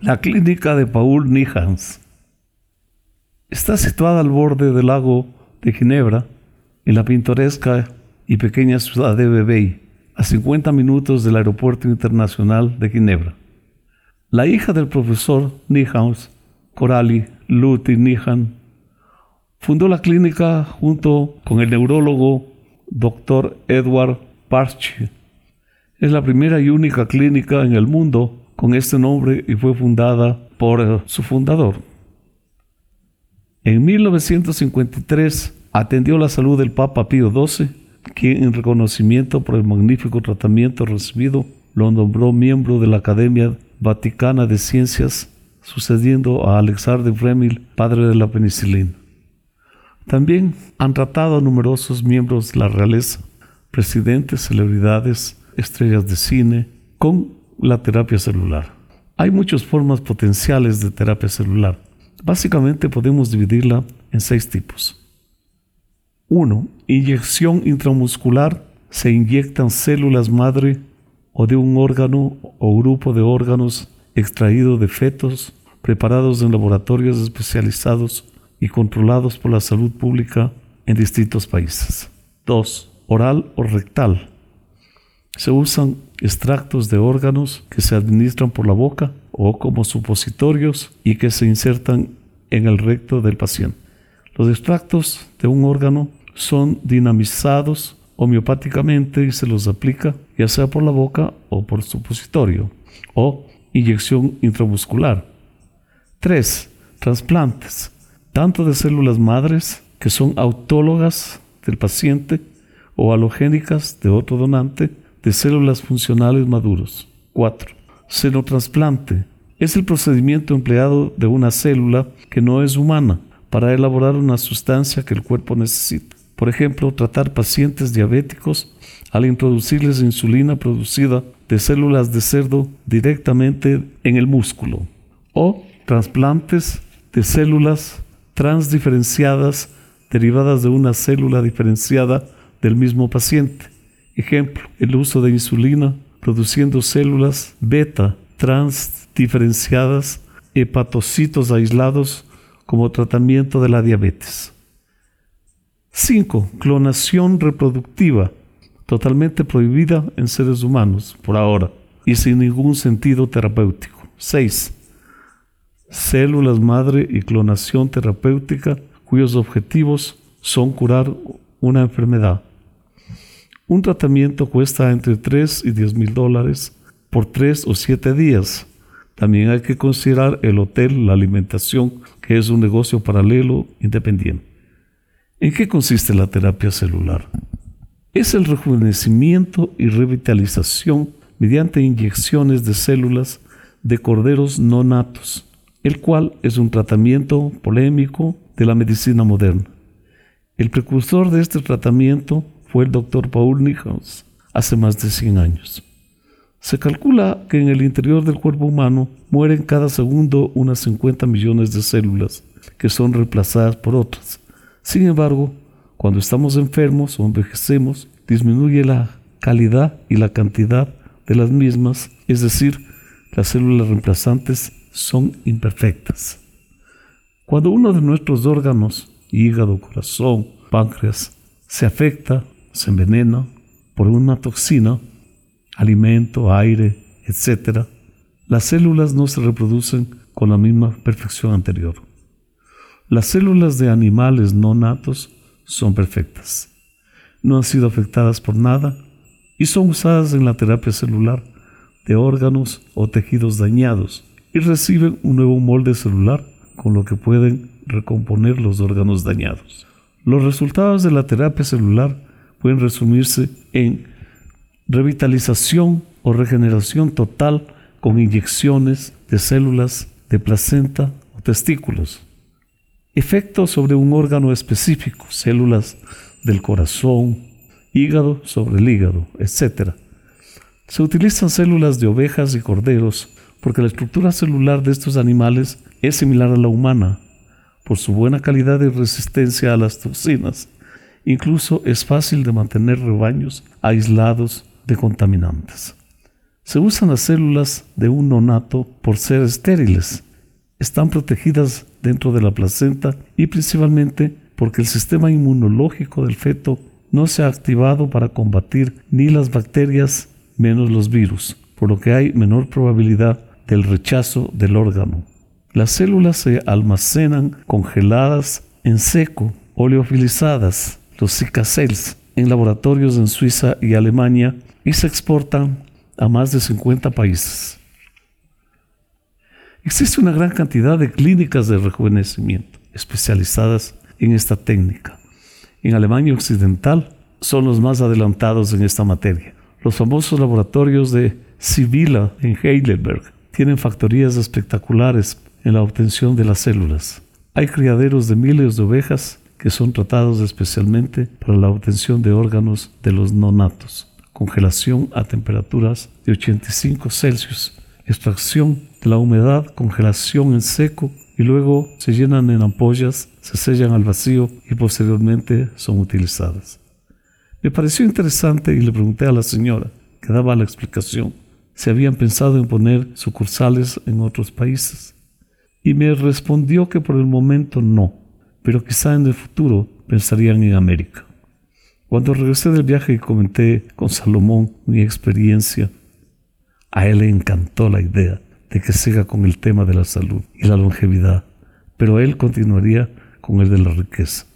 La clínica de Paul Nihans está situada al borde del lago de Ginebra, en la pintoresca y pequeña ciudad de Vevey, a 50 minutos del aeropuerto internacional de Ginebra. La hija del profesor Nihans, Coralie Luthi Nihan, fundó la clínica junto con el neurólogo Dr. Edward Parche. Es la primera y única clínica en el mundo con este nombre y fue fundada por eh, su fundador. En 1953 atendió la salud del Papa Pío XII, quien en reconocimiento por el magnífico tratamiento recibido lo nombró miembro de la Academia Vaticana de Ciencias, sucediendo a Alexander Fleming, padre de la penicilina. También han tratado a numerosos miembros de la realeza, presidentes, celebridades, estrellas de cine, con la terapia celular. Hay muchas formas potenciales de terapia celular. Básicamente podemos dividirla en seis tipos. 1. Inyección intramuscular. Se inyectan células madre o de un órgano o grupo de órganos extraído de fetos preparados en laboratorios especializados y controlados por la salud pública en distintos países. 2. Oral o rectal. Se usan extractos de órganos que se administran por la boca o como supositorios y que se insertan en el recto del paciente. Los extractos de un órgano son dinamizados homeopáticamente y se los aplica ya sea por la boca o por supositorio o inyección intramuscular. 3. Trasplantes, tanto de células madres que son autólogas del paciente o halogénicas de otro donante, de células funcionales maduros. 4. Senotrasplante. Es el procedimiento empleado de una célula que no es humana para elaborar una sustancia que el cuerpo necesita. Por ejemplo, tratar pacientes diabéticos al introducirles insulina producida de células de cerdo directamente en el músculo. O trasplantes de células transdiferenciadas derivadas de una célula diferenciada del mismo paciente Ejemplo, el uso de insulina produciendo células beta transdiferenciadas, hepatocitos aislados como tratamiento de la diabetes. 5. Clonación reproductiva, totalmente prohibida en seres humanos por ahora y sin ningún sentido terapéutico. 6. Células madre y clonación terapéutica cuyos objetivos son curar una enfermedad. Un tratamiento cuesta entre 3 y 10 mil dólares por 3 o 7 días. También hay que considerar el hotel, la alimentación, que es un negocio paralelo independiente. ¿En qué consiste la terapia celular? Es el rejuvenecimiento y revitalización mediante inyecciones de células de corderos no natos, el cual es un tratamiento polémico de la medicina moderna. El precursor de este tratamiento fue el doctor Paul Nichols hace más de 100 años. Se calcula que en el interior del cuerpo humano mueren cada segundo unas 50 millones de células que son reemplazadas por otras. Sin embargo, cuando estamos enfermos o envejecemos, disminuye la calidad y la cantidad de las mismas, es decir, las células reemplazantes son imperfectas. Cuando uno de nuestros órganos, hígado, corazón, páncreas, se afecta se envenena por una toxina, alimento, aire, etc., las células no se reproducen con la misma perfección anterior. Las células de animales no natos son perfectas. No han sido afectadas por nada y son usadas en la terapia celular de órganos o tejidos dañados y reciben un nuevo molde celular con lo que pueden recomponer los órganos dañados. Los resultados de la terapia celular pueden resumirse en revitalización o regeneración total con inyecciones de células de placenta o testículos. Efectos sobre un órgano específico, células del corazón, hígado sobre el hígado, etc. Se utilizan células de ovejas y corderos porque la estructura celular de estos animales es similar a la humana por su buena calidad y resistencia a las toxinas Incluso es fácil de mantener rebaños aislados de contaminantes. Se usan las células de un nonato por ser estériles. Están protegidas dentro de la placenta y principalmente porque el sistema inmunológico del feto no se ha activado para combatir ni las bacterias menos los virus, por lo que hay menor probabilidad del rechazo del órgano. Las células se almacenan congeladas en seco, oleofilizadas, los Zika cells, en laboratorios en Suiza y Alemania y se exportan a más de 50 países. Existe una gran cantidad de clínicas de rejuvenecimiento especializadas en esta técnica. En Alemania Occidental son los más adelantados en esta materia. Los famosos laboratorios de Sibila en Heidelberg tienen factorías espectaculares en la obtención de las células. Hay criaderos de miles de ovejas que son tratados especialmente para la obtención de órganos de los nonatos. Congelación a temperaturas de 85 Celsius, extracción de la humedad, congelación en seco y luego se llenan en ampollas, se sellan al vacío y posteriormente son utilizadas. Me pareció interesante y le pregunté a la señora, que daba la explicación, si habían pensado en poner sucursales en otros países. Y me respondió que por el momento no, pero quizá en el futuro pensarían en América. Cuando regresé del viaje y comenté con Salomón mi experiencia, a él le encantó la idea de que siga con el tema de la salud y la longevidad, pero él continuaría con el de la riqueza.